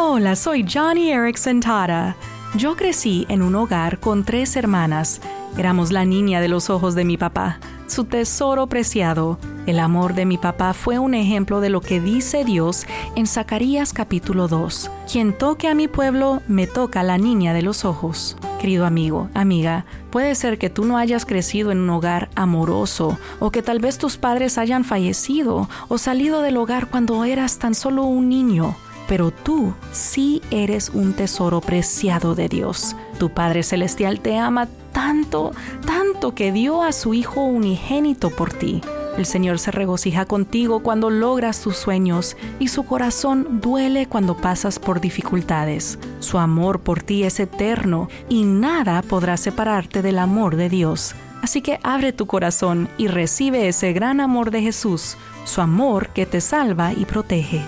Hola, soy Johnny Erickson Tara. Yo crecí en un hogar con tres hermanas. Éramos la niña de los ojos de mi papá, su tesoro preciado. El amor de mi papá fue un ejemplo de lo que dice Dios en Zacarías capítulo 2. Quien toque a mi pueblo, me toca la niña de los ojos. Querido amigo, amiga, puede ser que tú no hayas crecido en un hogar amoroso o que tal vez tus padres hayan fallecido o salido del hogar cuando eras tan solo un niño pero tú sí eres un tesoro preciado de Dios. Tu Padre Celestial te ama tanto, tanto que dio a su Hijo unigénito por ti. El Señor se regocija contigo cuando logras tus sueños y su corazón duele cuando pasas por dificultades. Su amor por ti es eterno y nada podrá separarte del amor de Dios. Así que abre tu corazón y recibe ese gran amor de Jesús, su amor que te salva y protege.